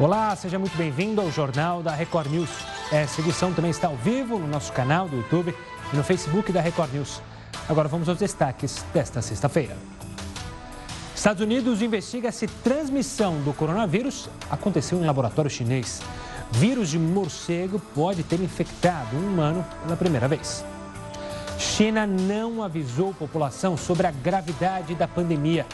Olá, seja muito bem-vindo ao Jornal da Record News. Essa edição também está ao vivo no nosso canal do YouTube e no Facebook da Record News. Agora vamos aos destaques desta sexta-feira. Estados Unidos investiga se transmissão do coronavírus aconteceu em laboratório chinês. Vírus de morcego pode ter infectado um humano pela primeira vez. China não avisou a população sobre a gravidade da pandemia.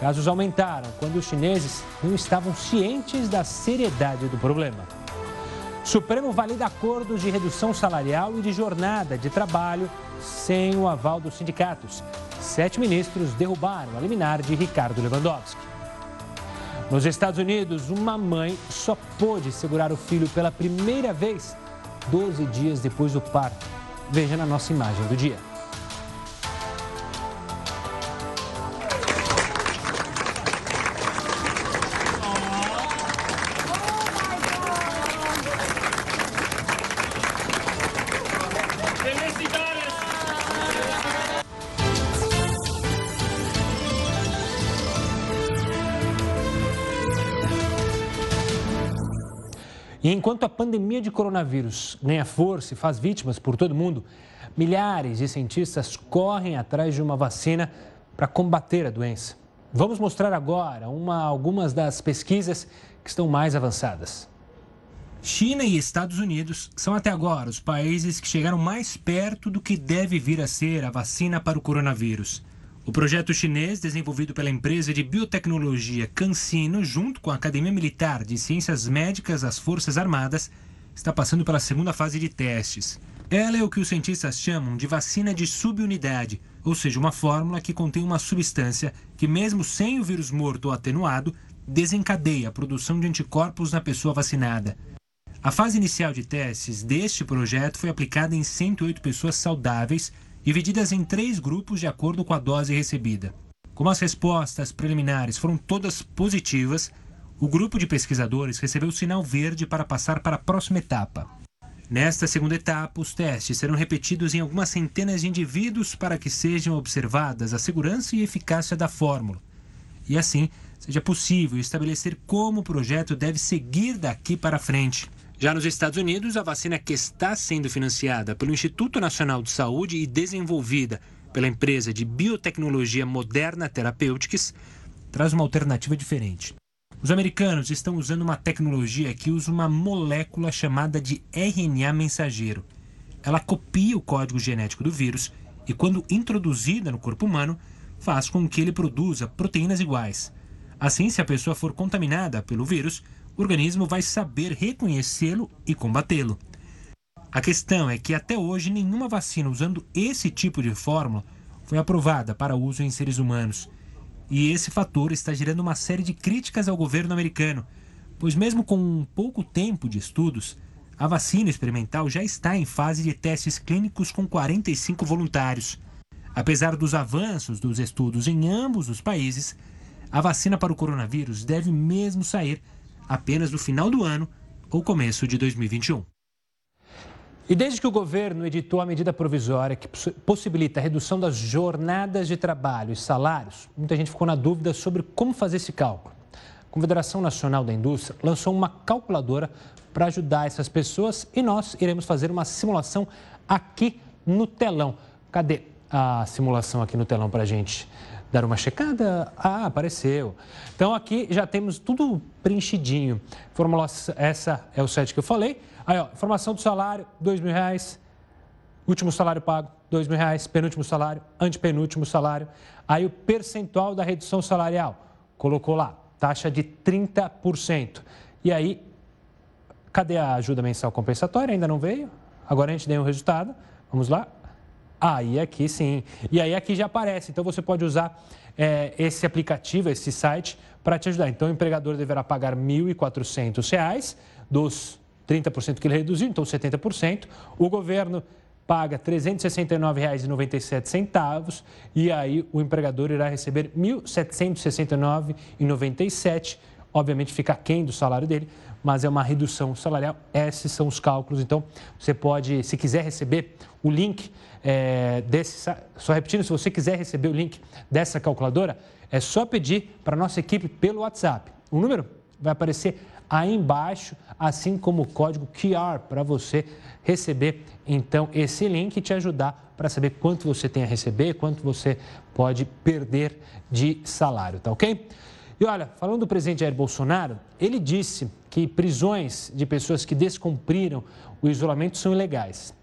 Casos aumentaram quando os chineses não estavam cientes da seriedade do problema. Supremo valida acordos de redução salarial e de jornada de trabalho sem o aval dos sindicatos. Sete ministros derrubaram a liminar de Ricardo Lewandowski. Nos Estados Unidos, uma mãe só pôde segurar o filho pela primeira vez 12 dias depois do parto. Veja na nossa imagem do dia. E enquanto a pandemia de coronavírus ganha força e faz vítimas por todo mundo, milhares de cientistas correm atrás de uma vacina para combater a doença. Vamos mostrar agora uma, algumas das pesquisas que estão mais avançadas. China e Estados Unidos são até agora os países que chegaram mais perto do que deve vir a ser a vacina para o coronavírus. O projeto chinês, desenvolvido pela empresa de biotecnologia CanSino, junto com a Academia Militar de Ciências Médicas das Forças Armadas, está passando pela segunda fase de testes. Ela é o que os cientistas chamam de vacina de subunidade, ou seja, uma fórmula que contém uma substância que, mesmo sem o vírus morto ou atenuado, desencadeia a produção de anticorpos na pessoa vacinada. A fase inicial de testes deste projeto foi aplicada em 108 pessoas saudáveis divididas em três grupos de acordo com a dose recebida. Como as respostas preliminares foram todas positivas, o grupo de pesquisadores recebeu sinal verde para passar para a próxima etapa. Nesta segunda etapa, os testes serão repetidos em algumas centenas de indivíduos para que sejam observadas a segurança e eficácia da fórmula. E assim, seja possível estabelecer como o projeto deve seguir daqui para frente. Já nos Estados Unidos, a vacina que está sendo financiada pelo Instituto Nacional de Saúde e desenvolvida pela empresa de biotecnologia Moderna Therapeutics traz uma alternativa diferente. Os americanos estão usando uma tecnologia que usa uma molécula chamada de RNA mensageiro. Ela copia o código genético do vírus e, quando introduzida no corpo humano, faz com que ele produza proteínas iguais. Assim, se a pessoa for contaminada pelo vírus, o organismo vai saber reconhecê-lo e combatê-lo. A questão é que até hoje nenhuma vacina usando esse tipo de fórmula foi aprovada para uso em seres humanos. E esse fator está gerando uma série de críticas ao governo americano, pois, mesmo com um pouco tempo de estudos, a vacina experimental já está em fase de testes clínicos com 45 voluntários. Apesar dos avanços dos estudos em ambos os países, a vacina para o coronavírus deve mesmo sair apenas no final do ano ou começo de 2021. E desde que o governo editou a medida provisória que possibilita a redução das jornadas de trabalho e salários, muita gente ficou na dúvida sobre como fazer esse cálculo. A Confederação Nacional da Indústria lançou uma calculadora para ajudar essas pessoas e nós iremos fazer uma simulação aqui no telão. Cadê a simulação aqui no telão para a gente? Dar uma checada? Ah, apareceu. Então aqui já temos tudo preenchidinho. Fórmula, essa é o site que eu falei. Aí, ó, informação do salário, dois mil reais. Último salário pago, dois mil reais. Penúltimo salário, antepenúltimo salário. Aí o percentual da redução salarial. Colocou lá, taxa de 30%. E aí, cadê a ajuda mensal compensatória? Ainda não veio? Agora a gente deu o um resultado. Vamos lá, Aí aqui sim. E aí aqui já aparece. Então você pode usar é, esse aplicativo, esse site, para te ajudar. Então o empregador deverá pagar R$ 1.400 dos 30% que ele reduziu, então 70%. O governo paga R$ 369,97 e aí o empregador irá receber R$ 1.769,97. Obviamente fica aquém do salário dele, mas é uma redução salarial. Esses são os cálculos. Então, você pode, se quiser receber o link é, desse. Só repetindo, se você quiser receber o link dessa calculadora, é só pedir para a nossa equipe pelo WhatsApp. O número vai aparecer aí embaixo, assim como o código QR para você receber então esse link e te ajudar para saber quanto você tem a receber, quanto você pode perder de salário, tá ok? E olha, falando do presidente Jair Bolsonaro, ele disse que prisões de pessoas que descumpriram o isolamento são ilegais.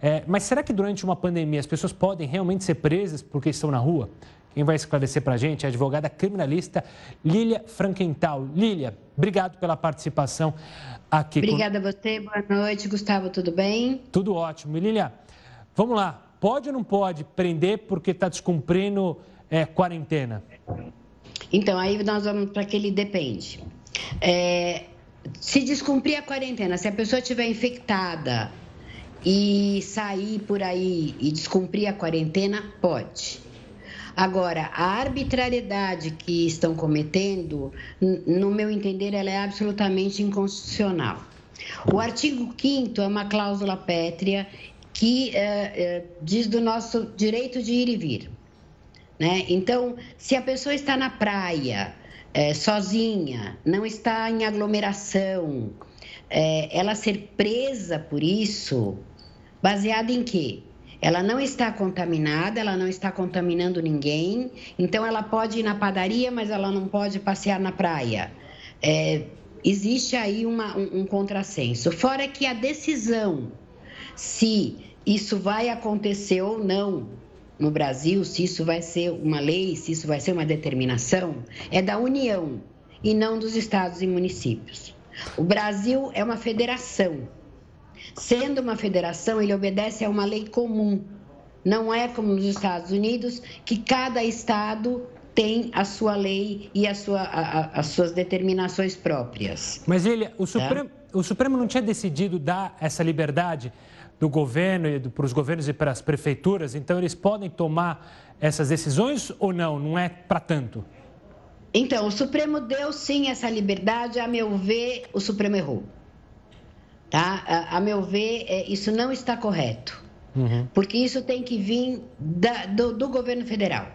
É, mas será que durante uma pandemia as pessoas podem realmente ser presas porque estão na rua? Quem vai esclarecer para a gente é a advogada criminalista Lília Frankenthal. Lília, obrigado pela participação aqui. Obrigada com... a você, boa noite. Gustavo, tudo bem? Tudo ótimo. E Lília, vamos lá. Pode ou não pode prender porque está descumprindo é, quarentena? Então, aí nós vamos para aquele depende. É, se descumprir a quarentena, se a pessoa estiver infectada e sair por aí e descumprir a quarentena, pode. Agora, a arbitrariedade que estão cometendo, no meu entender, ela é absolutamente inconstitucional. O artigo 5 é uma cláusula pétrea que é, é, diz do nosso direito de ir e vir. Né? Então, se a pessoa está na praia, é, sozinha, não está em aglomeração, ela ser presa por isso, Baseada em quê? Ela não está contaminada, ela não está contaminando ninguém, então ela pode ir na padaria, mas ela não pode passear na praia. É, existe aí uma, um, um contrassenso. Fora que a decisão se isso vai acontecer ou não no Brasil, se isso vai ser uma lei, se isso vai ser uma determinação, é da União e não dos estados e municípios. O Brasil é uma federação Sendo uma federação, ele obedece a uma lei comum. Não é como nos Estados Unidos, que cada estado tem a sua lei e a sua, a, as suas determinações próprias. Mas ele, o tá? Supremo, é? o Supremo não tinha decidido dar essa liberdade do governo e para os governos e para as prefeituras, então eles podem tomar essas decisões ou não? Não é para tanto? Então, o Supremo deu sim essa liberdade, a meu ver, o Supremo errou. Tá? A, a meu ver, é, isso não está correto. Uhum. Porque isso tem que vir da, do, do, governo federal.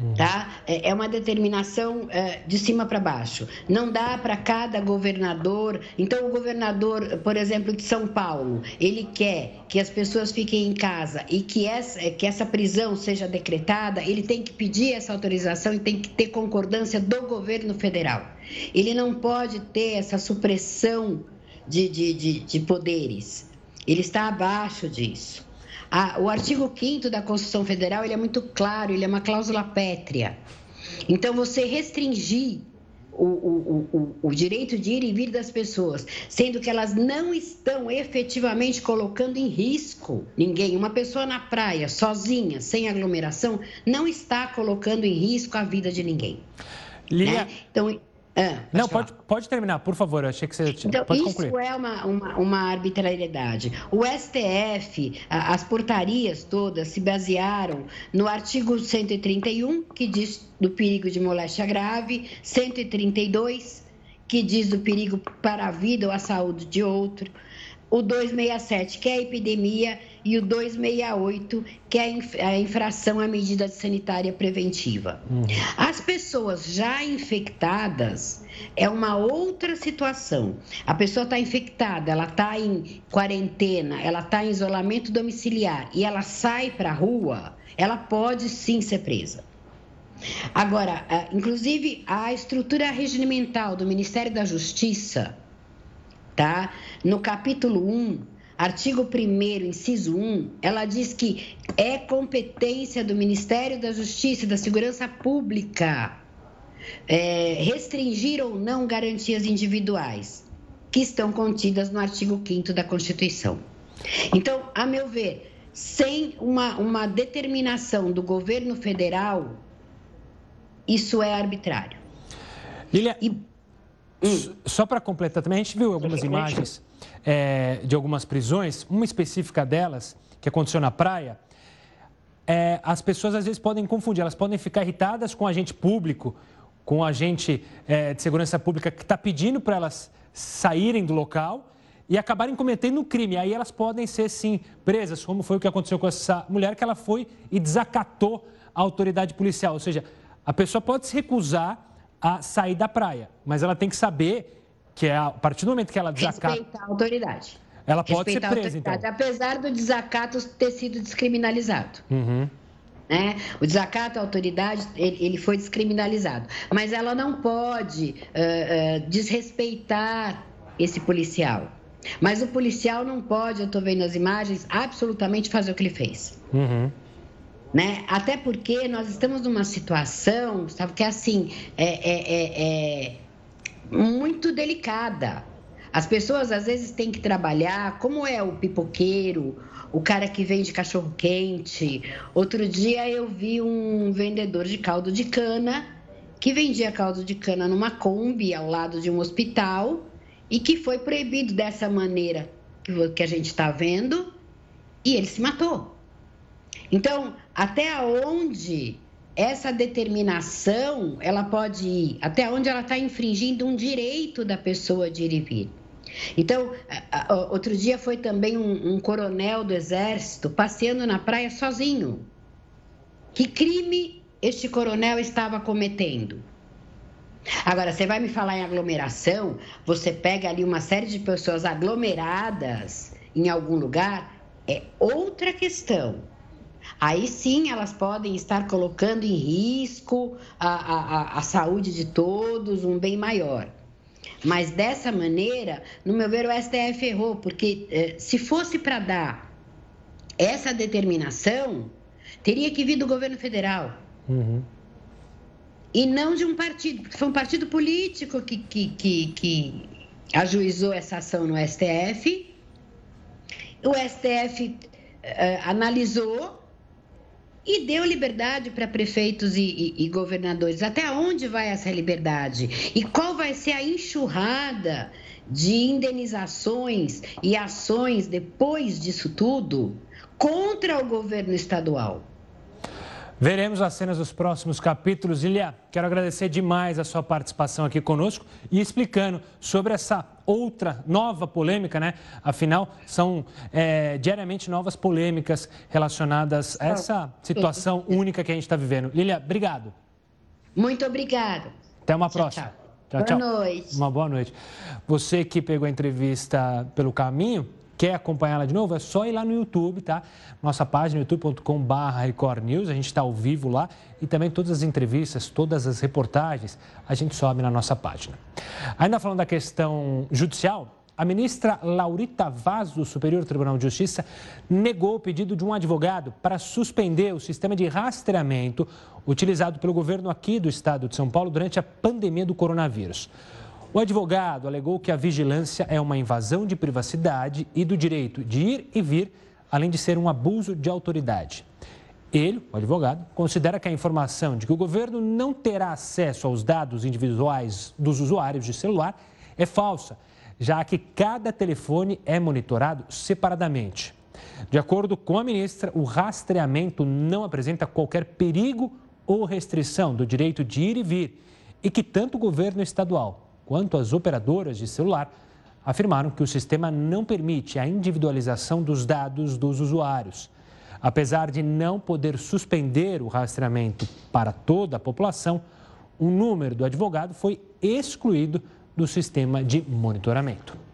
Uhum. Tá? É, é uma determinação é, de cima para baixo. Não dá para cada governador. Então, o governador, por exemplo, de São Paulo, ele quer que as pessoas fiquem em casa e que essa, que essa prisão seja decretada, ele tem que pedir essa autorização e tem que ter concordância do governo federal. Ele não pode ter essa supressão de, de, de, de poderes. Ele está abaixo disso. O artigo 5 da Constituição Federal ele é muito claro, ele é uma cláusula pétrea. Então, você restringir o, o, o, o, direito de ir e vir das pessoas, sendo que elas não estão efetivamente colocando em risco ninguém. Uma pessoa na praia, sozinha, sem aglomeração, não está colocando em risco a vida de ninguém. Lia... Né? Então, é, não, pode, pode terminar, por favor. Eu achei que você tinha. Então, pode isso concluir. é uma, uma, uma, arbitrariedade. O STF, as portarias todas se basearam no artigo 131, que diz do perigo de moléstia grave, 132, que diz do perigo para a vida ou a saúde de outro, o 267, que é a epidemia, e o 268, que é a infração à medida sanitária preventiva. Uhum. As pessoas já infectadas é uma outra situação. A pessoa está infectada, ela está em quarentena, ela está em isolamento domiciliar e ela sai para a rua, ela pode sim ser presa. Agora, inclusive, a estrutura regimental do Ministério da Justiça, tá? No capítulo 1, artigo 1 inciso 1, ela diz que é competência do Ministério da Justiça e da Segurança Pública é, restringir ou não garantias individuais que estão contidas no artigo 5 da Constituição. Então, a meu ver, sem uma, uma determinação do governo federal, isso é arbitrário. Lilia, e... hum. só para completar também, a gente viu algumas imagens é, de algumas prisões, uma específica delas, que aconteceu na praia, é, as pessoas às vezes podem confundir, elas podem ficar irritadas com o agente público, com o agente é, de segurança pública que está pedindo para elas saírem do local e acabarem cometendo um crime. Aí elas podem ser, sim, presas, como foi o que aconteceu com essa mulher, que ela foi e desacatou a autoridade policial. Ou seja, a pessoa pode se recusar a sair da praia, mas ela tem que saber que é a partir do momento que ela desacata... Respeitar a autoridade. Ela pode Respeitar ser presa, então. Apesar do desacato ter sido descriminalizado. Uhum. Né? O desacato à autoridade ele, foi descriminalizado, mas ela não pode uh, uh, desrespeitar esse policial. Mas o policial não pode, eu estou vendo as imagens, absolutamente fazer o que ele fez. Uhum. Né? Até porque nós estamos numa situação, sabe, que é assim, é, é, é, é muito delicada. As pessoas às vezes têm que trabalhar, como é o pipoqueiro, o cara que vende cachorro quente. Outro dia eu vi um vendedor de caldo de cana que vendia caldo de cana numa Kombi ao lado de um hospital e que foi proibido dessa maneira que a gente está vendo e ele se matou. Então, até onde essa determinação ela pode ir? Até onde ela está infringindo um direito da pessoa de ir e vir? Então, outro dia foi também um, um coronel do exército passeando na praia sozinho. Que crime este coronel estava cometendo? Agora, você vai me falar em aglomeração, você pega ali uma série de pessoas aglomeradas em algum lugar, é outra questão. Aí sim elas podem estar colocando em risco a, a, a saúde de todos, um bem maior. Mas dessa maneira, no meu ver, o STF errou, porque eh, se fosse para dar essa determinação, teria que vir do governo federal. Uhum. E não de um partido, porque foi um partido político que, que, que, que ajuizou essa ação no STF. O STF eh, analisou e deu liberdade para prefeitos e, e, e, governadores. Até onde vai essa liberdade? E qual vai ser a enxurrada de indenizações e ações depois disso tudo contra o governo estadual? Veremos as cenas dos próximos capítulos. Ilia, quero agradecer demais a sua participação aqui conosco e explicando sobre essa outra nova polêmica, né? Afinal, são é, diariamente novas polêmicas relacionadas a essa situação única que a gente está vivendo. Lilia, obrigado. Muito obrigado. Até uma próxima. Tchau, tchau. Boa noite. Uma boa noite. Você que pegou a entrevista pelo caminho, Quer acompanhá-la de novo? É só ir lá no YouTube, tá? Nossa página youtube.com.br Record News, a gente está ao vivo lá e também todas as entrevistas, todas as reportagens, a gente sobe na nossa página. Ainda falando da questão judicial, a ministra Laurita Vaz, do Superior Tribunal de Justiça, negou o pedido de um advogado para suspender o sistema de rastreamento utilizado pelo governo aqui do estado de São Paulo durante a pandemia do coronavírus. O advogado alegou que a vigilância é uma invasão de privacidade e do direito de ir e vir, além de ser um abuso de autoridade. Ele, o advogado, considera que a informação de que o governo não terá acesso aos dados individuais dos usuários de celular é falsa, já que cada telefone é monitorado separadamente. De acordo com a ministra, o rastreamento não apresenta qualquer perigo ou restrição do direito de ir e vir e que tanto o governo estadual quanto as operadoras de celular afirmaram que o sistema não permite a individualização dos dados dos usuários. Apesar de não poder suspender o rastreamento para toda a população, o número do advogado foi excluído do sistema de monitoramento.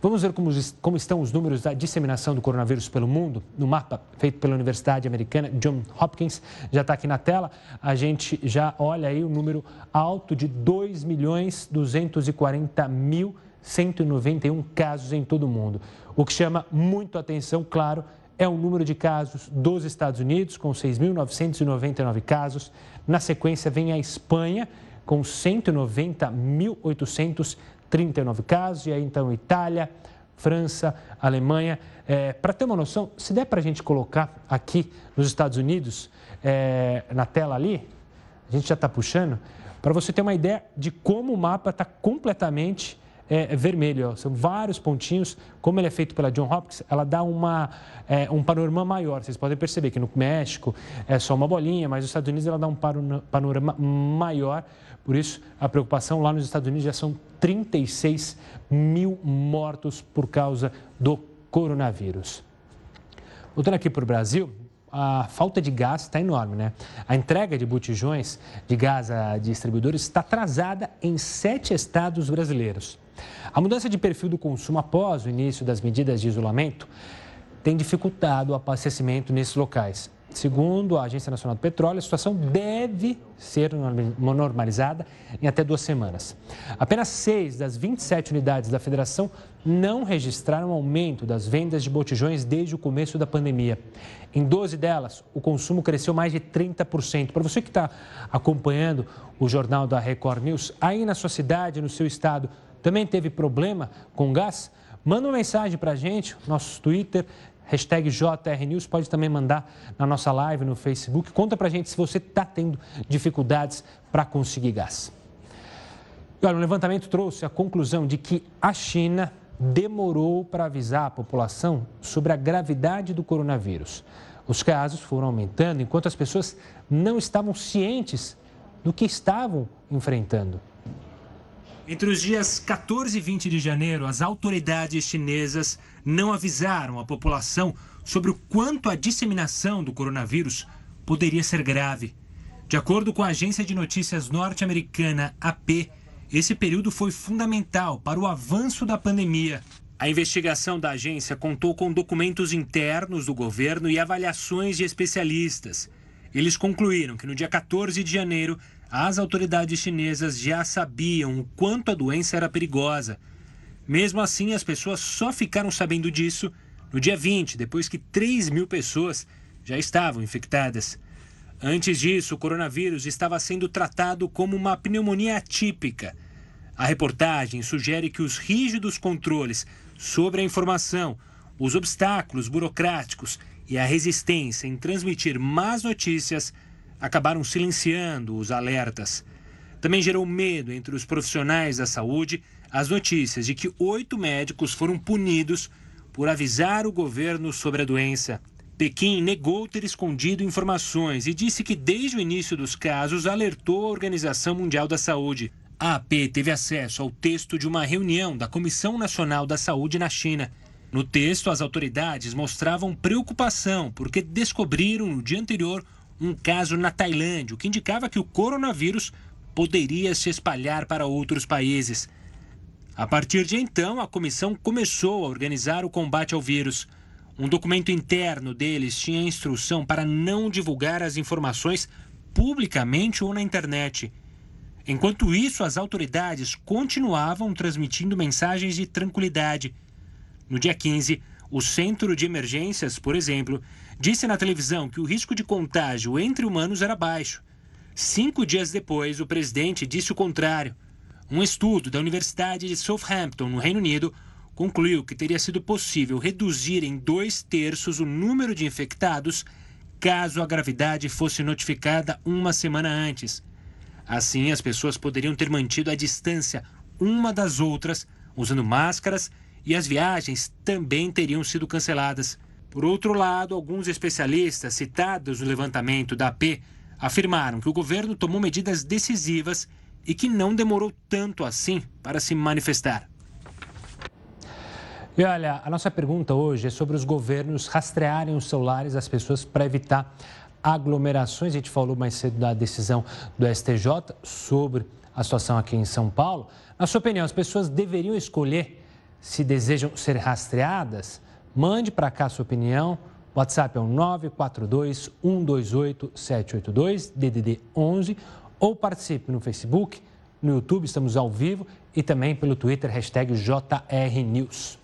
Vamos ver como, como, estão os números da disseminação do coronavírus pelo mundo. No mapa feito pela Universidade Americana John Hopkins, já está aqui na tela. A gente já olha aí o número alto de 2 milhões 240 mil 191 casos em todo o mundo. O que chama muito atenção, claro, é o número de casos dos Estados Unidos, com 6.999 casos. Na sequência, vem a Espanha, com 190.800 39 casos, e aí então Itália, França, Alemanha. É, para ter uma noção, se der para a gente colocar aqui nos Estados Unidos, é, na tela ali, a gente já está puxando, para você ter uma ideia de como o mapa está completamente é, vermelho. Ó. São vários pontinhos. Como ele é feito pela John Hopkins, ela dá uma, é, um panorama maior. Vocês podem perceber que no México é só uma bolinha, mas nos Estados Unidos ela dá um panorama maior. Por isso, a preocupação lá nos Estados Unidos já são 36 mil mortos por causa do coronavírus. Voltando aqui para o Brasil, a falta de gás está enorme, né? A entrega de botijões de gás a distribuidores está atrasada em sete estados brasileiros. A mudança de perfil do consumo após o início das medidas de isolamento tem dificultado o abastecimento nesses locais. Segundo a Agência Nacional do Petróleo, a situação deve ser normalizada em até duas semanas. Apenas seis das 27 unidades da federação não registraram aumento das vendas de botijões desde o começo da pandemia. Em 12 delas, o consumo cresceu mais de 30%. Para você que está acompanhando o jornal da Record News, aí na sua cidade, no seu estado, também teve problema com gás? Manda uma mensagem para a gente, nosso Twitter, hashtag JRNews, pode também mandar na nossa live no Facebook. Conta para a gente se você está tendo dificuldades para conseguir gás. E olha, o levantamento trouxe a conclusão de que a China demorou para avisar a população sobre a gravidade do coronavírus. Os casos foram aumentando enquanto as pessoas não estavam cientes do que estavam enfrentando. Entre os dias 14 e 20 de janeiro, as autoridades chinesas não avisaram a população sobre o quanto a disseminação do coronavírus poderia ser grave. De acordo com a agência de notícias norte-americana AP, esse período foi fundamental para o avanço da pandemia. A investigação da agência contou com documentos internos do governo e avaliações de especialistas. Eles concluíram que no dia 14 de janeiro as autoridades chinesas já sabiam o quanto a doença era perigosa. Mesmo assim, as pessoas só ficaram sabendo disso no dia 20, depois que 3 mil pessoas já estavam infectadas. Antes disso, o coronavírus estava sendo tratado como uma pneumonia atípica. A reportagem sugere que os rígidos controles sobre a informação, os obstáculos burocráticos e a resistência em transmitir más notícias acabaram silenciando os alertas. Também gerou medo entre os profissionais da saúde as notícias de que oito médicos foram punidos por avisar o governo sobre a doença. Pequim negou ter escondido informações e disse que desde o início dos casos alertou a Organização Mundial da Saúde. A AP teve acesso ao texto de uma reunião da Comissão Nacional da Saúde na China. No texto, as autoridades mostravam preocupação porque descobriram no dia anterior um caso na Tailândia, o que indicava que o coronavírus poderia se espalhar para outros países. A partir de então, a comissão começou a organizar o combate ao vírus. Um documento interno deles tinha instrução para não divulgar as informações publicamente ou na internet. Enquanto isso, as autoridades continuavam transmitindo mensagens de tranquilidade. No dia 15, o Centro de Emergências, por exemplo, disse na televisão que o risco de contágio entre humanos era baixo. Cinco dias depois, o presidente disse o contrário. Um estudo da Universidade de Southampton, no Reino Unido, concluiu que teria sido possível reduzir em dois terços o número de infectados caso a gravidade fosse notificada uma semana antes. Assim, as pessoas poderiam ter mantido a distância uma das outras, usando máscaras, e as viagens também teriam sido canceladas. Por outro lado, alguns especialistas citados no levantamento da AP afirmaram que o governo tomou medidas decisivas e que não demorou tanto assim para se manifestar. E olha, a nossa pergunta hoje é sobre os governos rastrearem os celulares das pessoas para evitar aglomerações. A gente falou mais cedo da decisão do STJ sobre a situação aqui em São Paulo. Na sua opinião, as pessoas deveriam escolher se desejam ser rastreadas? Mande para cá sua opinião. WhatsApp é o 942 128 782 DDD 11 ou participe no Facebook, no YouTube, estamos ao vivo e também pelo Twitter, hashtag JRNews.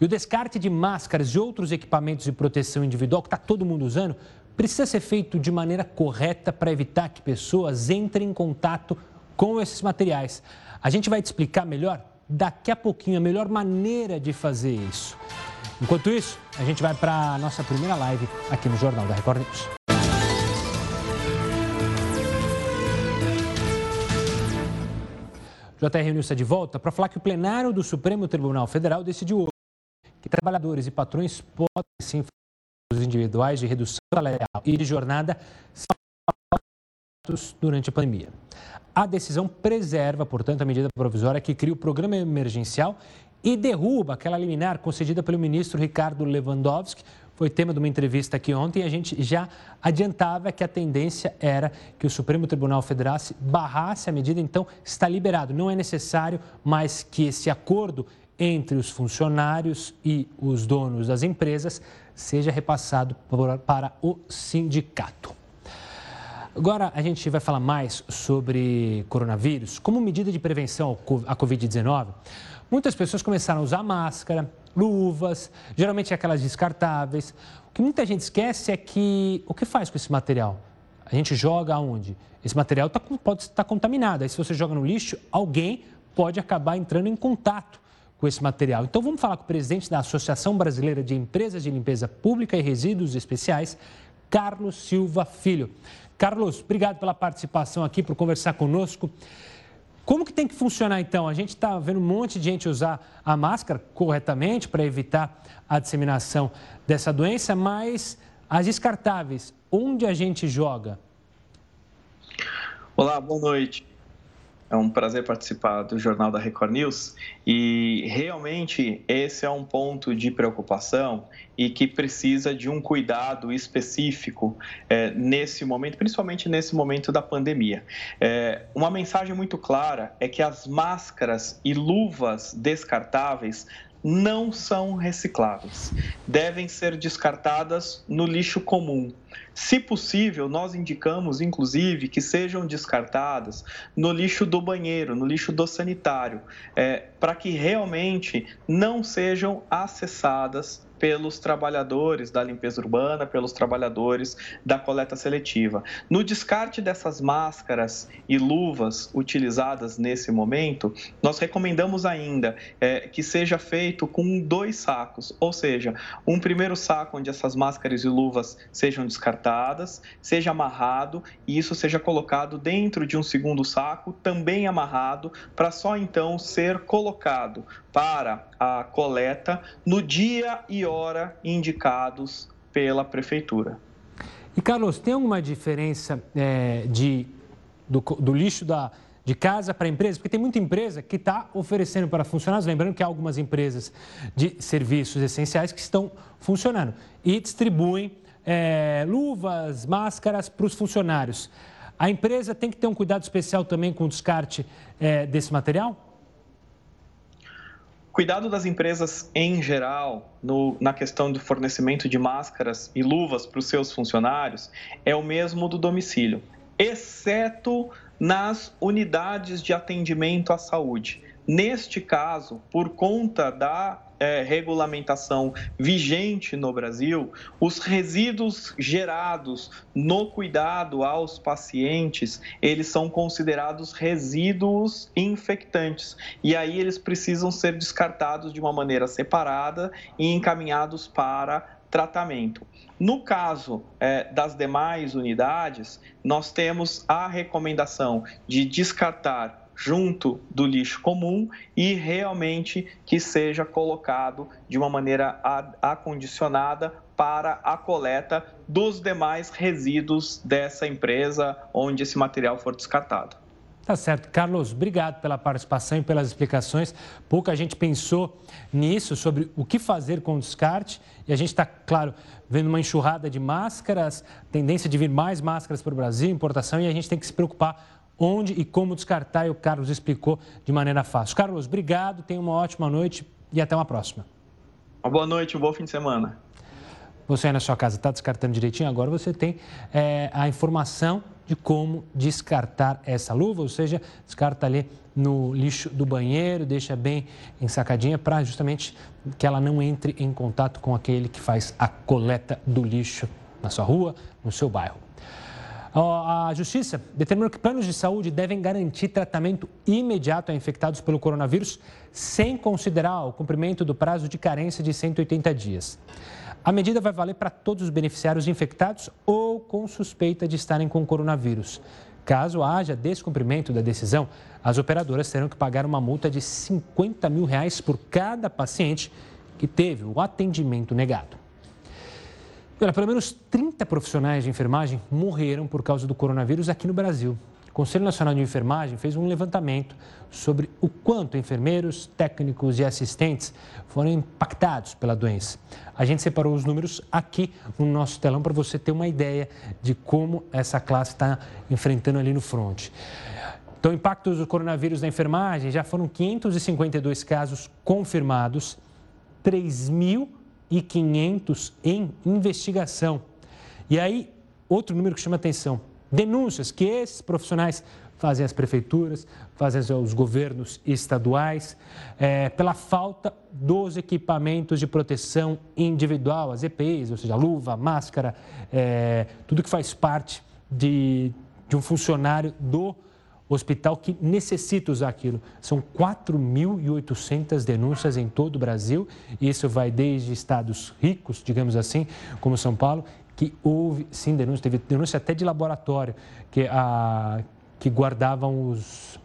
E o descarte de máscaras e outros equipamentos de proteção individual que está todo mundo usando precisa ser feito de maneira correta para evitar que pessoas entrem em contato com esses materiais. A gente vai te explicar melhor daqui a pouquinho a melhor maneira de fazer isso. Enquanto isso, a gente vai para a nossa primeira live aqui no Jornal da Record News. JR News está de volta para falar que o plenário do Supremo Tribunal Federal decidiu hoje que trabalhadores e patrões podem sim fazer individuais de redução salarial e de jornada durante a pandemia. A decisão preserva, portanto, a medida provisória que cria o programa emergencial e derruba aquela liminar concedida pelo ministro Ricardo Lewandowski foi tema de uma entrevista aqui ontem e a gente já adiantava que a tendência era que o Supremo Tribunal Federal barrasse a medida, então está liberado. Não é necessário mais que esse acordo entre os funcionários e os donos das empresas seja repassado para o sindicato. Agora a gente vai falar mais sobre coronavírus. Como medida de prevenção à Covid-19, muitas pessoas começaram a usar máscara, luvas, geralmente aquelas descartáveis. O que muita gente esquece é que o que faz com esse material? A gente joga aonde? Esse material tá, pode estar contaminado. Aí se você joga no lixo, alguém pode acabar entrando em contato com esse material. Então vamos falar com o presidente da Associação Brasileira de Empresas de Limpeza Pública e Resíduos Especiais, Carlos Silva Filho. Carlos, obrigado pela participação aqui, por conversar conosco. Como que tem que funcionar então? A gente está vendo um monte de gente usar a máscara corretamente para evitar a disseminação dessa doença, mas as descartáveis, onde a gente joga? Olá, boa noite. É um prazer participar do Jornal da Record News e realmente esse é um ponto de preocupação e que precisa de um cuidado específico é, nesse momento, principalmente nesse momento da pandemia. É, uma mensagem muito clara é que as máscaras e luvas descartáveis não são recicláveis, devem ser descartadas no lixo comum. Se possível, nós indicamos, inclusive, que sejam descartadas no lixo do banheiro, no lixo do sanitário, é, para que realmente não sejam acessadas pelos trabalhadores da limpeza urbana, pelos trabalhadores da coleta seletiva. No descarte dessas máscaras e luvas utilizadas nesse momento, nós recomendamos ainda é, que seja feito com dois sacos, ou seja, um primeiro saco onde essas máscaras e luvas sejam descartadas, seja amarrado e isso seja colocado dentro de um segundo saco, também amarrado, para só então ser colocado para a coleta no dia e hora indicados pela prefeitura. E Carlos, tem alguma diferença é, de, do, do lixo da, de casa para empresa? Porque tem muita empresa que está oferecendo para funcionários, lembrando que há algumas empresas de serviços essenciais que estão funcionando e distribuem é, luvas, máscaras para os funcionários. A empresa tem que ter um cuidado especial também com o descarte é, desse material? Cuidado das empresas em geral no, na questão do fornecimento de máscaras e luvas para os seus funcionários é o mesmo do domicílio, exceto nas unidades de atendimento à saúde. Neste caso, por conta da é, regulamentação vigente no Brasil, os resíduos gerados no cuidado aos pacientes, eles são considerados resíduos infectantes. E aí eles precisam ser descartados de uma maneira separada e encaminhados para tratamento. No caso é, das demais unidades, nós temos a recomendação de descartar junto do lixo comum e realmente que seja colocado de uma maneira acondicionada para a coleta dos demais resíduos dessa empresa onde esse material for descartado. Tá certo. Carlos, obrigado pela participação e pelas explicações. Pouca gente pensou nisso, sobre o que fazer com o descarte. E a gente está, claro, vendo uma enxurrada de máscaras, tendência de vir mais máscaras para o Brasil, importação, e a gente tem que se preocupar onde e como descartar, e o Carlos explicou de maneira fácil. Carlos, obrigado, tenha uma ótima noite e até uma próxima. Uma boa noite, um bom fim de semana. Você aí na sua casa está descartando direitinho, agora você tem é, a informação de como descartar essa luva, ou seja, descarta ali no lixo do banheiro, deixa bem ensacadinha para justamente que ela não entre em contato com aquele que faz a coleta do lixo na sua rua, no seu bairro. A Justiça determinou que planos de saúde devem garantir tratamento imediato a infectados pelo coronavírus, sem considerar o cumprimento do prazo de carência de 180 dias. A medida vai valer para todos os beneficiários infectados ou com suspeita de estarem com coronavírus. Caso haja descumprimento da decisão, as operadoras terão que pagar uma multa de 50 mil reais por cada paciente que teve o atendimento negado. Olha, pelo menos 30 profissionais de enfermagem morreram por causa do coronavírus aqui no Brasil. Conselho Nacional de Enfermagem fez um levantamento sobre o quanto enfermeiros, técnicos e assistentes foram impactados pela doença. A gente separou os números aqui no nosso telão para você ter uma ideia de como essa classe está enfrentando ali no front. Então, impactos do coronavírus na enfermagem já foram 552 casos confirmados, 3.500 em investigação. E aí, outro número que chama atenção: denúncias que esses profissionais fazem às prefeituras, fazem aos governos estaduais, é, pela falta dos equipamentos de proteção individual, as EPIs, ou seja, luva, máscara, é, tudo que faz parte de, de um funcionário do hospital que necessita usar aquilo. São 4.800 denúncias em todo o Brasil, e isso vai desde estados ricos, digamos assim, como São Paulo, que houve sim denúncia, teve denúncia até de laboratório, que, a, que guardavam os,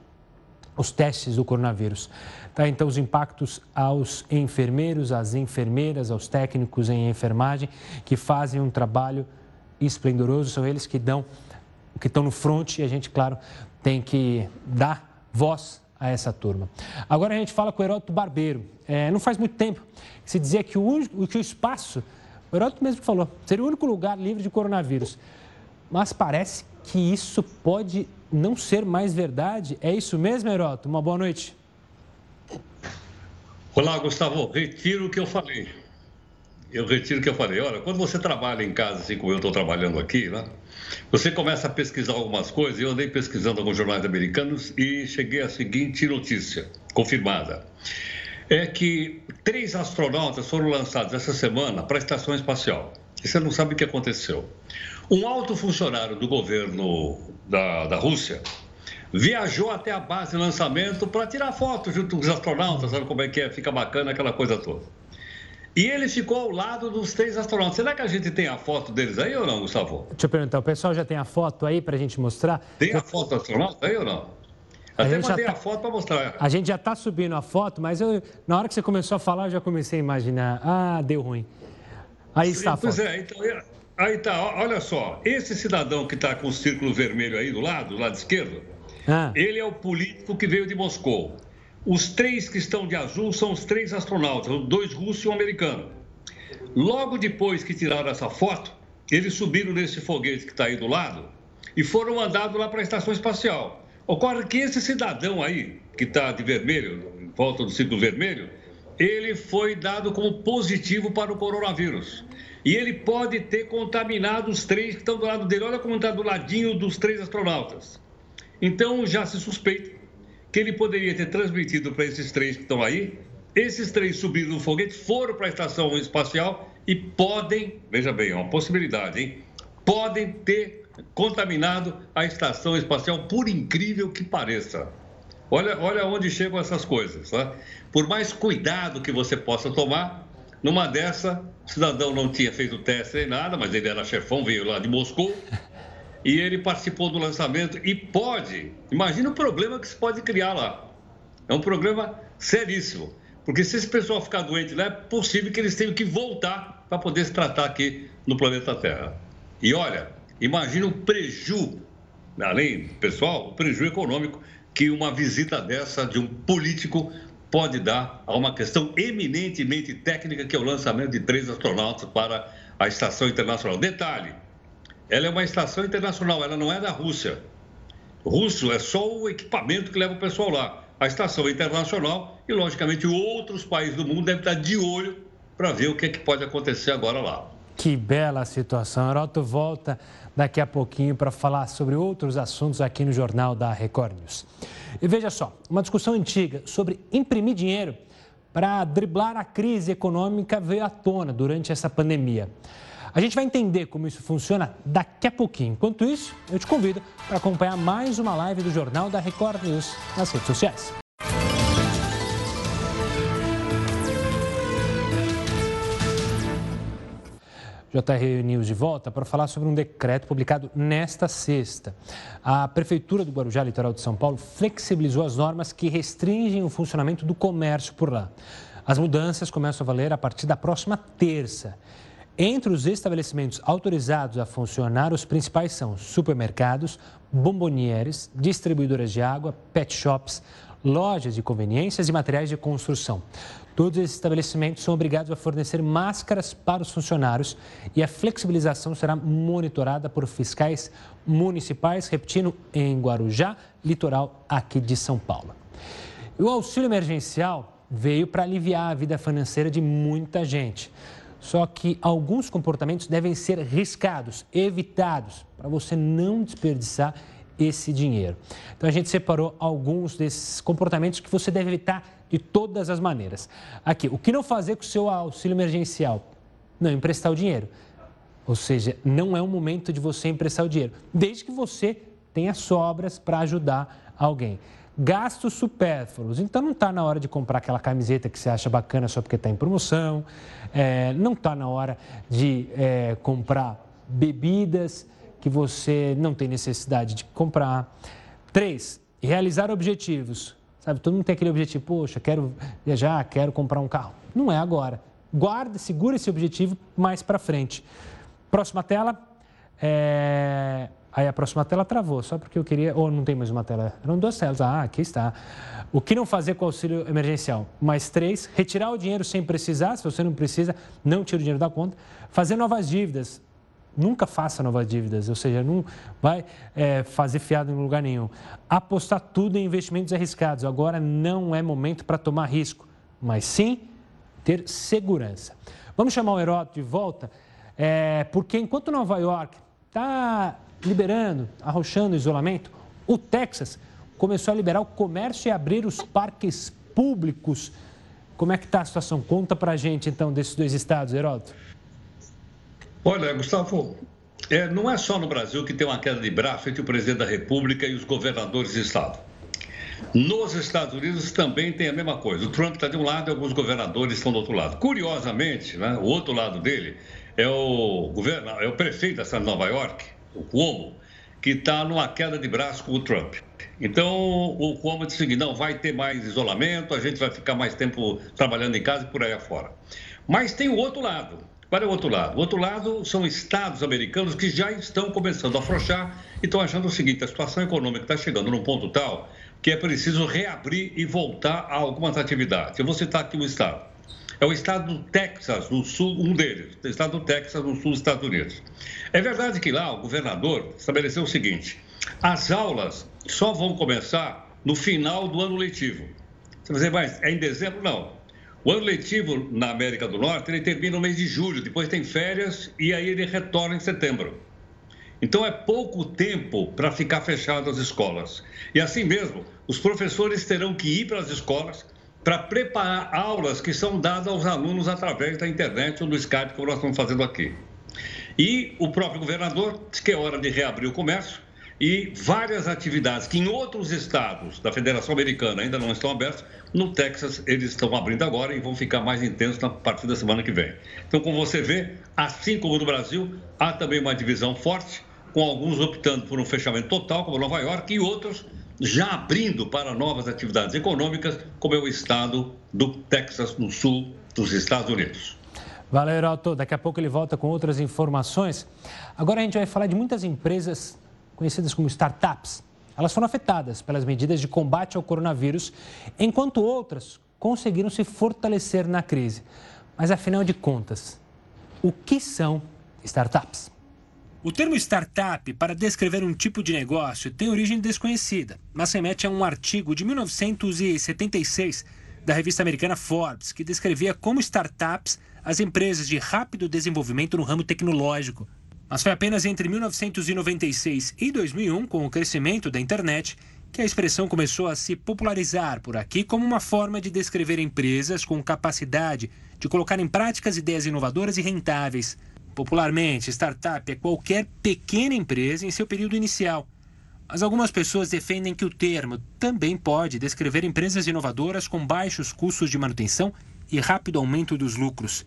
os testes do coronavírus. Tá, então, os impactos aos enfermeiros, às enfermeiras, aos técnicos em enfermagem, que fazem um trabalho esplendoroso, são eles que dão, que estão no front e a gente, claro, tem que dar voz a essa turma. Agora a gente fala com o Heródoto Barbeiro. É, não faz muito tempo se dizia que o, único, que o espaço, o Heródoto mesmo falou, seria o único lugar livre de coronavírus. Mas parece que isso pode não ser mais verdade. É isso mesmo, Heródoto? Uma boa noite. Olá, Gustavo. Retiro o que eu falei. Eu retiro o que eu falei. Olha, quando você trabalha em casa, assim como eu estou trabalhando aqui, né? Você começa a pesquisar algumas coisas, eu andei pesquisando alguns jornais americanos e cheguei à seguinte notícia, confirmada. É que três astronautas foram lançados essa semana para a estação espacial. E você não sabe o que aconteceu. Um alto funcionário do governo da, da Rússia viajou até a base de lançamento para tirar foto junto com os astronautas, sabe como é que é? Fica bacana aquela coisa toda. E ele ficou ao lado dos três astronautas. Será que a gente tem a foto deles aí ou não, Gustavo? Deixa eu perguntar, o pessoal já tem a foto aí para a gente mostrar? Tem a foto do astronauta aí ou não? Até mandei tá... a foto para mostrar. A gente já está subindo a foto, mas eu, na hora que você começou a falar, eu já comecei a imaginar. Ah, deu ruim. Aí Sim, está a foto. Pois é, então, aí tá, olha só. Esse cidadão que está com o círculo vermelho aí do lado, do lado esquerdo, ah. ele é o político que veio de Moscou. Os três que estão de azul são os três astronautas, dois russos e um americano. Logo depois que tiraram essa foto, eles subiram nesse foguete que está aí do lado e foram mandados lá para a estação espacial. Ocorre que esse cidadão aí, que está de vermelho, em volta do círculo vermelho, ele foi dado como positivo para o coronavírus. E ele pode ter contaminado os três que estão do lado dele. Olha como está do ladinho dos três astronautas. Então já se suspeita que ele poderia ter transmitido para esses três que estão aí. Esses três subiram no foguete, foram para a estação espacial e podem, veja bem, é uma possibilidade, hein? Podem ter contaminado a estação espacial, por incrível que pareça. Olha, olha onde chegam essas coisas. Né? Por mais cuidado que você possa tomar, numa dessa, o cidadão não tinha feito teste nem nada, mas ele era chefão, veio lá de Moscou, e ele participou do lançamento e pode, imagina o problema que se pode criar lá. É um problema seríssimo, porque se esse pessoal ficar doente lá, é possível que eles tenham que voltar para poder se tratar aqui no planeta Terra. E olha, imagina o preju, além pessoal, o preju econômico que uma visita dessa de um político pode dar a uma questão eminentemente técnica, que é o lançamento de três astronautas para a Estação Internacional. Detalhe, ela é uma estação internacional, ela não é da Rússia. Russo é só o equipamento que leva o pessoal lá. A estação é internacional e, logicamente, outros países do mundo devem estar de olho para ver o que, é que pode acontecer agora lá. Que bela situação. Heroto volta daqui a pouquinho para falar sobre outros assuntos aqui no Jornal da Record News. E veja só, uma discussão antiga sobre imprimir dinheiro para driblar a crise econômica veio à tona durante essa pandemia. A gente vai entender como isso funciona daqui a pouquinho. Enquanto isso, eu te convido para acompanhar mais uma live do Jornal da Record News nas redes sociais. JR News de volta para falar sobre um decreto publicado nesta sexta. A Prefeitura do Guarujá, litoral de São Paulo, flexibilizou as normas que restringem o funcionamento do comércio por lá. As mudanças começam a valer a partir da próxima terça. Entre os estabelecimentos autorizados a funcionar, os principais são supermercados, bombonieres, distribuidoras de água, pet shops, lojas de conveniências e materiais de construção. Todos esses estabelecimentos são obrigados a fornecer máscaras para os funcionários e a flexibilização será monitorada por fiscais municipais, repetindo, em Guarujá, litoral aqui de São Paulo. O auxílio emergencial veio para aliviar a vida financeira de muita gente. Só que alguns comportamentos devem ser riscados, evitados, para você não desperdiçar esse dinheiro. Então a gente separou alguns desses comportamentos que você deve evitar de todas as maneiras. Aqui, o que não fazer com o seu auxílio emergencial? Não emprestar o dinheiro. Ou seja, não é o momento de você emprestar o dinheiro, desde que você tenha sobras para ajudar alguém. Gastos supérfluos. Então, não está na hora de comprar aquela camiseta que você acha bacana só porque está em promoção. É, não está na hora de é, comprar bebidas que você não tem necessidade de comprar. Três, realizar objetivos. Sabe, todo mundo tem aquele objetivo, poxa, quero viajar, quero comprar um carro. Não é agora. Guarda, segura esse objetivo mais para frente. Próxima tela. É... Aí a próxima tela travou, só porque eu queria. Ou não tem mais uma tela? Eram duas telas. Ah, aqui está. O que não fazer com o auxílio emergencial? Mais três. Retirar o dinheiro sem precisar. Se você não precisa, não tira o dinheiro da conta. Fazer novas dívidas. Nunca faça novas dívidas, ou seja, não vai é, fazer fiado em lugar nenhum. Apostar tudo em investimentos arriscados. Agora não é momento para tomar risco, mas sim ter segurança. Vamos chamar o Heródoto de volta, é, porque enquanto Nova York está liberando, arrochando o isolamento, o Texas começou a liberar o comércio e abrir os parques públicos. Como é que está a situação? Conta para a gente, então, desses dois estados, Heródoto. Olha, Gustavo, é, não é só no Brasil que tem uma queda de braço entre o presidente da República e os governadores de Estado. Nos Estados Unidos também tem a mesma coisa. O Trump está de um lado e alguns governadores estão do outro lado. Curiosamente, né, o outro lado dele é o, governo, é o prefeito da cidade de Nova York, o Cuomo, que está numa queda de braço com o Trump. Então, o Cuomo disse o seguinte, não, vai ter mais isolamento, a gente vai ficar mais tempo trabalhando em casa e por aí afora. Mas tem o outro lado, para o outro lado. O outro lado são estados americanos que já estão começando a afrouxar e estão achando o seguinte: a situação econômica está chegando num ponto tal que é preciso reabrir e voltar a algumas atividades. Eu vou citar aqui o estado. É o estado do Texas, no sul, um deles, o estado do Texas, no sul dos Estados Unidos. É verdade que lá o governador estabeleceu o seguinte: as aulas só vão começar no final do ano letivo. Você vai dizer, mas é em dezembro? Não. O ano letivo na América do Norte ele termina no mês de julho, depois tem férias e aí ele retorna em setembro. Então é pouco tempo para ficar fechado as escolas. E assim mesmo, os professores terão que ir para as escolas para preparar aulas que são dadas aos alunos através da internet ou do Skype, como nós estamos fazendo aqui. E o próprio governador disse que é hora de reabrir o comércio e várias atividades que em outros estados da Federação Americana ainda não estão abertas, no Texas eles estão abrindo agora e vão ficar mais intensos na partir da semana que vem. Então, como você vê, assim como no Brasil, há também uma divisão forte, com alguns optando por um fechamento total, como Nova York, e outros já abrindo para novas atividades econômicas, como é o estado do Texas, no sul dos Estados Unidos. Valeu, Heroto. Daqui a pouco ele volta com outras informações. Agora a gente vai falar de muitas empresas conhecidas como startups, elas foram afetadas pelas medidas de combate ao coronavírus, enquanto outras conseguiram se fortalecer na crise. Mas afinal de contas, o que são startups? O termo startup, para descrever um tipo de negócio, tem origem desconhecida, mas remete a um artigo de 1976 da revista americana Forbes, que descrevia como startups as empresas de rápido desenvolvimento no ramo tecnológico, mas foi apenas entre 1996 e 2001, com o crescimento da internet, que a expressão começou a se popularizar por aqui como uma forma de descrever empresas com capacidade de colocar em práticas ideias inovadoras e rentáveis. Popularmente, startup é qualquer pequena empresa em seu período inicial. Mas algumas pessoas defendem que o termo também pode descrever empresas inovadoras com baixos custos de manutenção e rápido aumento dos lucros.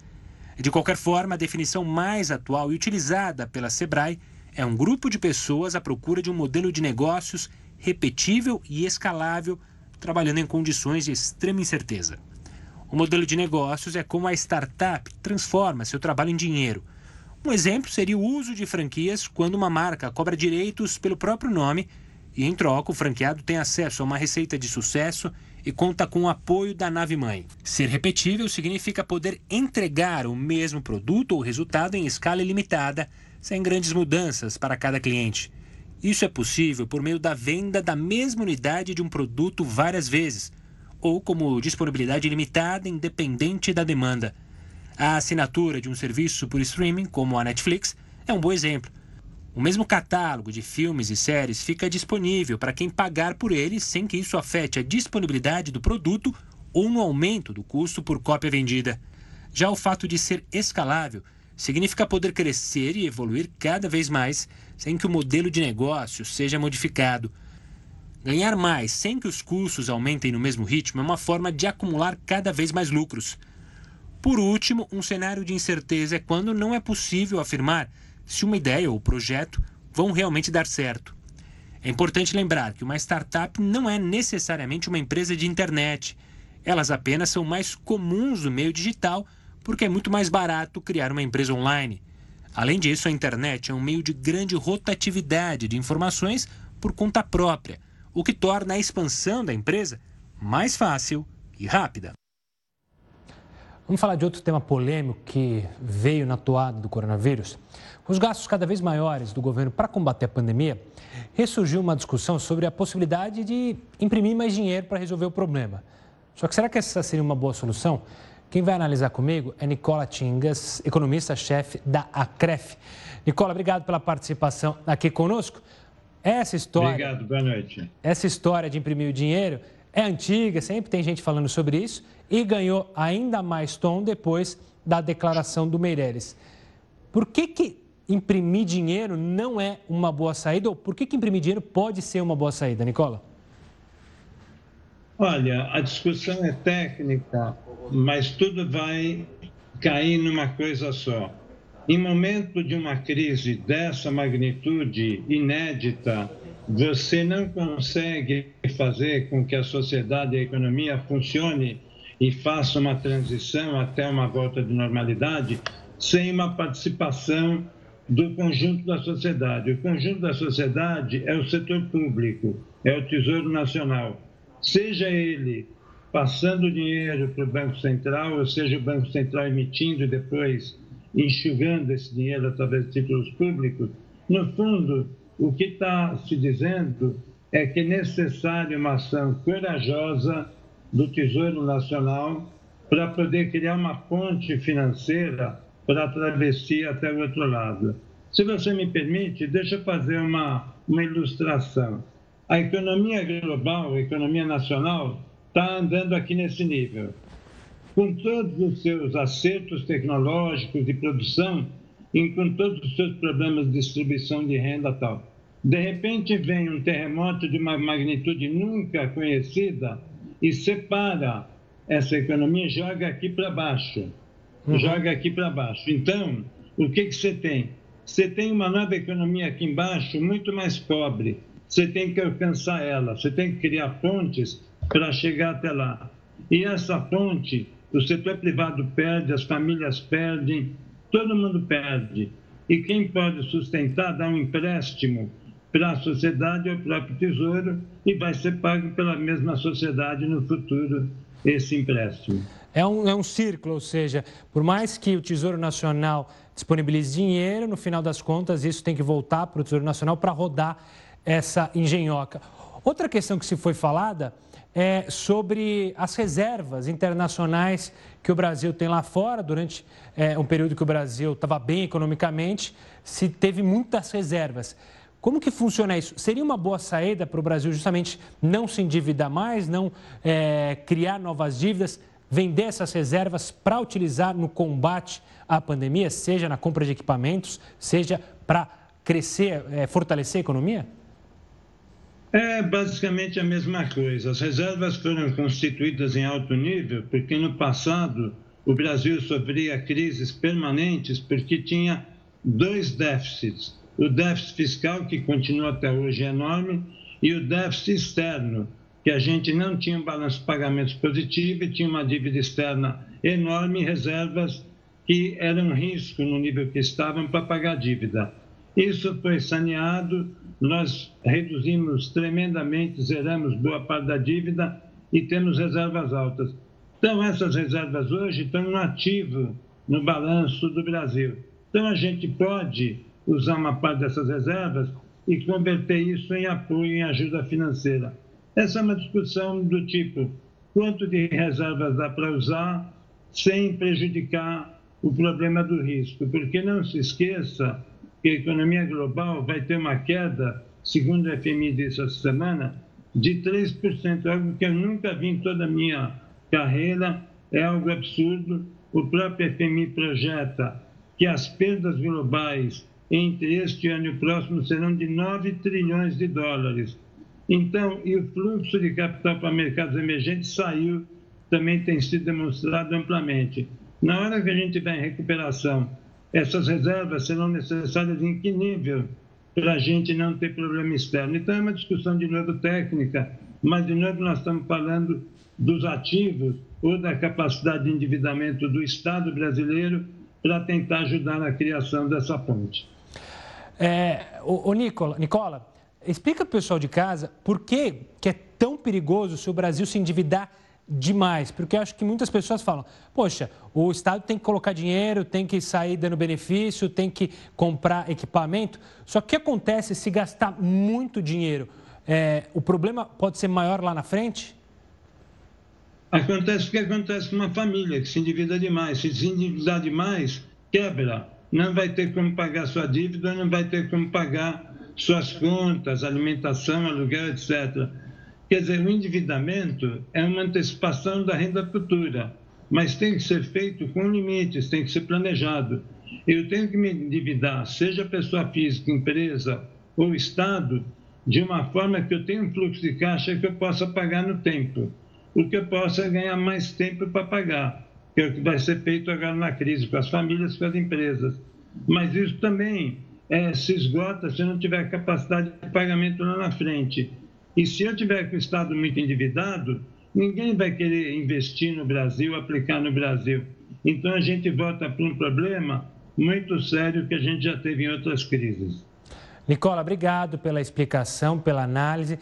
De qualquer forma, a definição mais atual e utilizada pela Sebrae é um grupo de pessoas à procura de um modelo de negócios repetível e escalável, trabalhando em condições de extrema incerteza. O modelo de negócios é como a startup transforma seu trabalho em dinheiro. Um exemplo seria o uso de franquias quando uma marca cobra direitos pelo próprio nome e, em troca, o franqueado tem acesso a uma receita de sucesso e conta com o apoio da nave mãe. Ser repetível significa poder entregar o mesmo produto ou resultado em escala ilimitada, sem grandes mudanças para cada cliente. Isso é possível por meio da venda da mesma unidade de um produto várias vezes, ou como disponibilidade limitada independente da demanda. A assinatura de um serviço por streaming, como a Netflix, é um bom exemplo. O mesmo catálogo de filmes e séries fica disponível para quem pagar por ele sem que isso afete a disponibilidade do produto ou no aumento do custo por cópia vendida. Já o fato de ser escalável significa poder crescer e evoluir cada vez mais sem que o modelo de negócio seja modificado. Ganhar mais sem que os custos aumentem no mesmo ritmo é uma forma de acumular cada vez mais lucros. Por último, um cenário de incerteza é quando não é possível afirmar se uma ideia ou projeto vão realmente dar certo. É importante lembrar que uma startup não é necessariamente uma empresa de internet. Elas apenas são mais comuns no meio digital porque é muito mais barato criar uma empresa online. Além disso, a internet é um meio de grande rotatividade de informações por conta própria, o que torna a expansão da empresa mais fácil e rápida. Vamos falar de outro tema polêmico que veio na toada do coronavírus. Com os gastos cada vez maiores do governo para combater a pandemia, ressurgiu uma discussão sobre a possibilidade de imprimir mais dinheiro para resolver o problema. Só que será que essa seria uma boa solução? Quem vai analisar comigo é Nicola Tingas, economista-chefe da Acref. Nicola, obrigado pela participação aqui conosco. Essa história. Obrigado, boa noite. Essa história de imprimir o dinheiro é antiga, sempre tem gente falando sobre isso e ganhou ainda mais tom depois da declaração do Meirelles. Por que, que imprimir dinheiro não é uma boa saída? Ou por que, que imprimir dinheiro pode ser uma boa saída, Nicola? Olha, a discussão é técnica, mas tudo vai cair numa coisa só. Em momento de uma crise dessa magnitude inédita, você não consegue fazer com que a sociedade e a economia funcione e faça uma transição até uma volta de normalidade sem uma participação do conjunto da sociedade. O conjunto da sociedade é o setor público, é o Tesouro Nacional. Seja ele passando dinheiro para o Banco Central, ou seja, o Banco Central emitindo e depois enxugando esse dinheiro através de títulos públicos, no fundo, o que está se dizendo é que é necessária uma ação corajosa do Tesouro Nacional para poder criar uma ponte financeira para a travessia até o outro lado. Se você me permite, deixa eu fazer uma, uma ilustração. A economia global, a economia nacional, está andando aqui nesse nível. Com todos os seus acertos tecnológicos de produção e com todos os seus problemas de distribuição de renda tal. De repente vem um terremoto de uma magnitude nunca conhecida e separa essa economia, joga aqui para baixo uhum. joga aqui para baixo. Então, o que, que você tem? Você tem uma nova economia aqui embaixo muito mais pobre. Você tem que alcançar ela, você tem que criar pontes para chegar até lá. E essa ponte, o setor privado perde, as famílias perdem, todo mundo perde. E quem pode sustentar dá um empréstimo para a sociedade ou próprio tesouro e vai ser pago pela mesma sociedade no futuro esse empréstimo. É um, é um círculo, ou seja, por mais que o Tesouro Nacional disponibilize dinheiro, no final das contas, isso tem que voltar para o Tesouro Nacional para rodar essa engenhoca. Outra questão que se foi falada é sobre as reservas internacionais que o Brasil tem lá fora. Durante é, um período que o Brasil estava bem economicamente, se teve muitas reservas. Como que funciona isso? Seria uma boa saída para o Brasil justamente não se endividar mais, não é, criar novas dívidas? vender essas reservas para utilizar no combate à pandemia, seja na compra de equipamentos, seja para crescer, é, fortalecer a economia? É basicamente a mesma coisa. As reservas foram constituídas em alto nível porque no passado o Brasil sofria crises permanentes porque tinha dois déficits. O déficit fiscal, que continua até hoje enorme, e o déficit externo, que a gente não tinha um balanço de pagamentos positivo e tinha uma dívida externa enorme reservas que era um risco no nível que estavam para pagar a dívida. Isso foi saneado, nós reduzimos tremendamente, zeramos boa parte da dívida e temos reservas altas. Então, essas reservas hoje estão no ativo no balanço do Brasil. Então, a gente pode usar uma parte dessas reservas e converter isso em apoio, em ajuda financeira. Essa é uma discussão do tipo: quanto de reservas dá para usar sem prejudicar o problema do risco? Porque não se esqueça que a economia global vai ter uma queda, segundo o FMI disse essa semana, de 3%, algo que eu nunca vi em toda a minha carreira, é algo absurdo. O próprio FMI projeta que as perdas globais entre este ano e o próximo serão de 9 trilhões de dólares. Então, e o fluxo de capital para mercados emergentes saiu, também tem sido demonstrado amplamente. Na hora que a gente tiver em recuperação, essas reservas serão necessárias em que nível para a gente não ter problema externo? Então, é uma discussão, de novo, técnica, mas, de novo, nós estamos falando dos ativos ou da capacidade de endividamento do Estado brasileiro para tentar ajudar na criação dessa ponte. É, o, o Nicola, Nicola, explica para o pessoal de casa por que, que é tão perigoso se o Brasil se endividar demais, porque eu acho que muitas pessoas falam: poxa, o Estado tem que colocar dinheiro, tem que sair dando benefício, tem que comprar equipamento. Só que o que acontece se gastar muito dinheiro? É, o problema pode ser maior lá na frente? Acontece o que acontece com uma família que se endivida demais. Se se endividar demais, quebra. Não vai ter como pagar sua dívida, não vai ter como pagar suas contas, alimentação, aluguel, etc. Quer dizer, o endividamento é uma antecipação da renda futura, mas tem que ser feito com limites, tem que ser planejado. Eu tenho que me endividar, seja pessoa física, empresa ou Estado, de uma forma que eu tenha um fluxo de caixa que eu possa pagar no tempo o que eu possa ganhar mais tempo para pagar, que é o que vai ser feito agora na crise, com as famílias, com as empresas. Mas isso também é, se esgota se não tiver capacidade de pagamento lá na frente. E se eu tiver com o Estado muito endividado, ninguém vai querer investir no Brasil, aplicar no Brasil. Então a gente volta para um problema muito sério que a gente já teve em outras crises. Nicola, obrigado pela explicação, pela análise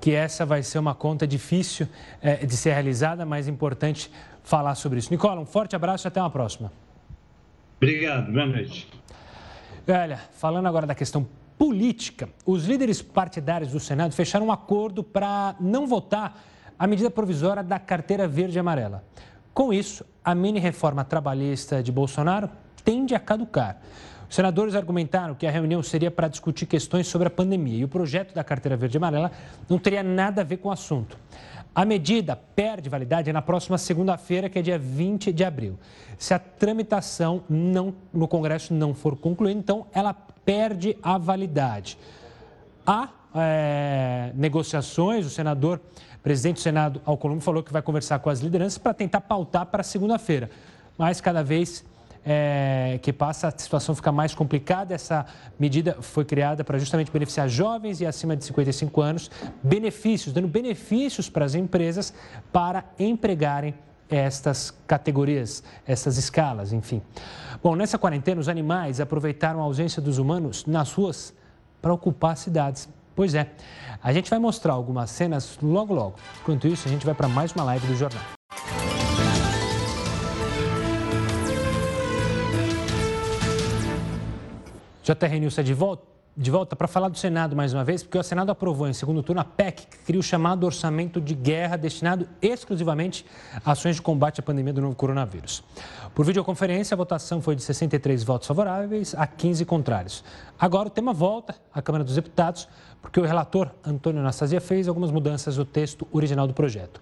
que essa vai ser uma conta difícil é, de ser realizada, mas importante falar sobre isso. Nicola, um forte abraço e até uma próxima. Obrigado, boa noite. Olha, falando agora da questão política, os líderes partidários do Senado fecharam um acordo para não votar a medida provisória da carteira verde e amarela. Com isso, a mini reforma trabalhista de Bolsonaro tende a caducar. Os senadores argumentaram que a reunião seria para discutir questões sobre a pandemia e o projeto da carteira verde e amarela não teria nada a ver com o assunto. A medida perde validade na próxima segunda-feira, que é dia 20 de abril. Se a tramitação não, no Congresso não for concluída, então ela perde a validade. Há é, negociações, o senador, presidente do Senado, Alcolumbre, falou que vai conversar com as lideranças para tentar pautar para segunda-feira. Mas cada vez é, que passa, a situação fica mais complicada. Essa medida foi criada para justamente beneficiar jovens e acima de 55 anos, benefícios, dando benefícios para as empresas para empregarem estas categorias, essas escalas, enfim. Bom, nessa quarentena, os animais aproveitaram a ausência dos humanos nas ruas para ocupar cidades. Pois é, a gente vai mostrar algumas cenas logo logo. Enquanto isso, a gente vai para mais uma live do jornal. JR News é de volta, de volta para falar do Senado mais uma vez, porque o Senado aprovou em segundo turno a PEC, que cria o chamado orçamento de guerra destinado exclusivamente a ações de combate à pandemia do novo coronavírus. Por videoconferência, a votação foi de 63 votos favoráveis a 15 contrários. Agora o tema volta à Câmara dos Deputados, porque o relator Antônio Anastasia fez algumas mudanças no texto original do projeto.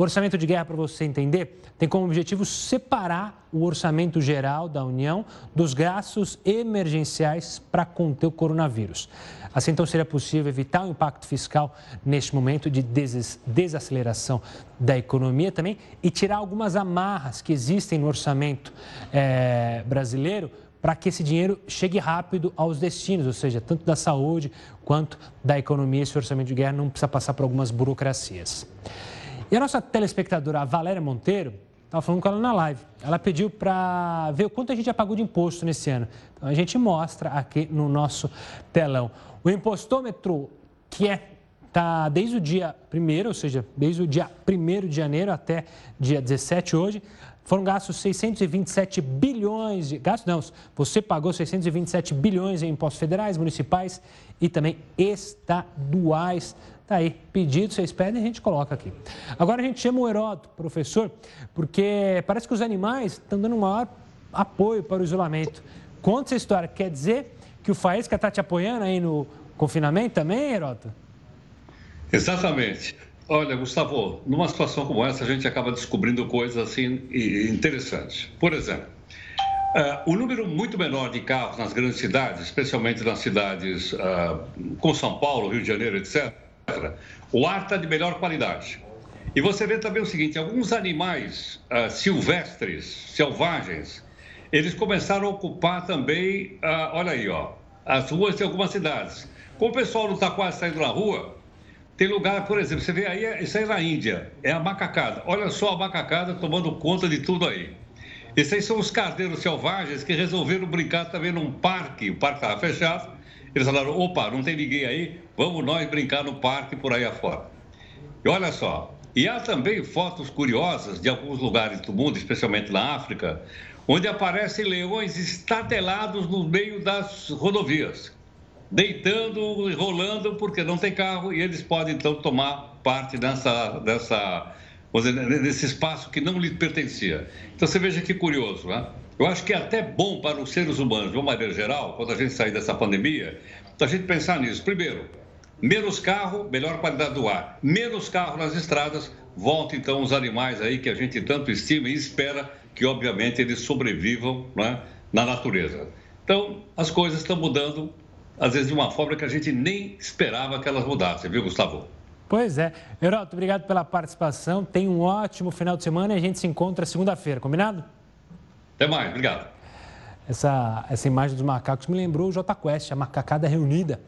O orçamento de guerra, para você entender, tem como objetivo separar o orçamento geral da União dos gastos emergenciais para conter o coronavírus. Assim, então, seria possível evitar o impacto fiscal neste momento de desaceleração da economia também e tirar algumas amarras que existem no orçamento é, brasileiro para que esse dinheiro chegue rápido aos destinos, ou seja, tanto da saúde quanto da economia. Esse orçamento de guerra não precisa passar por algumas burocracias. E a nossa telespectadora, a Valéria Monteiro, estava falando com ela na live. Ela pediu para ver o quanto a gente já pagou de imposto nesse ano. Então a gente mostra aqui no nosso telão. O impostômetro, que é tá desde o dia 1 ou seja, desde o dia 1 de janeiro até dia 17 hoje, foram gastos 627 bilhões de. Gastos não, você pagou 627 bilhões em impostos federais, municipais e também estaduais. Tá aí, pedido, vocês pedem, a gente coloca aqui. Agora a gente chama o Heródoto, professor, porque parece que os animais estão dando maior apoio para o isolamento. Conta essa história. Quer dizer que o Faísca está te apoiando aí no confinamento também, Heródoto? Exatamente. Olha, Gustavo, numa situação como essa, a gente acaba descobrindo coisas assim interessantes. Por exemplo, uh, o número muito menor de carros nas grandes cidades, especialmente nas cidades uh, com São Paulo, Rio de Janeiro, etc., o ar está de melhor qualidade. E você vê também o seguinte: alguns animais uh, silvestres, selvagens, eles começaram a ocupar também, olha aí, ó, as ruas de algumas cidades. Como o pessoal não está quase saindo na rua, tem lugar, por exemplo, você vê aí, isso aí é na Índia, é a macacada. Olha só a macacada tomando conta de tudo aí. Esses aí são os cardeiros selvagens que resolveram brincar também num parque. O parque estava fechado. Eles falaram: opa, não tem ninguém aí, vamos nós brincar no parque por aí afora. E olha só, e há também fotos curiosas de alguns lugares do mundo, especialmente na África, onde aparecem leões estatelados no meio das rodovias deitando e rolando porque não tem carro e eles podem então tomar parte dessa, dessa desse espaço que não lhes pertencia. Então você veja que curioso, né? Eu acho que é até bom para os seres humanos, de uma maneira geral, quando a gente sair dessa pandemia, a gente pensar nisso. Primeiro, menos carro, melhor qualidade do ar. Menos carro nas estradas, volta então os animais aí que a gente tanto estima e espera que, obviamente, eles sobrevivam né, na natureza. Então, as coisas estão mudando às vezes de uma forma que a gente nem esperava que elas mudassem, viu, Gustavo? Pois é. Heroto, obrigado pela participação. Tenha um ótimo final de semana e a gente se encontra segunda-feira, combinado? Até mais, obrigado. Essa, essa imagem dos macacos me lembrou o J Quest, a macacada reunida.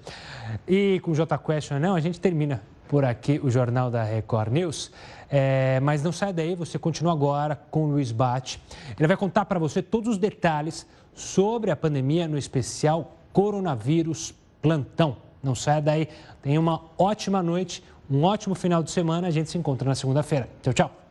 E com o J Quest ou não, a gente termina por aqui o Jornal da Record News. É, mas não sai daí, você continua agora com o Luiz Bate. Ele vai contar para você todos os detalhes sobre a pandemia, no especial Coronavírus Plantão. Não saia daí. Tenha uma ótima noite, um ótimo final de semana. A gente se encontra na segunda-feira. Tchau, tchau.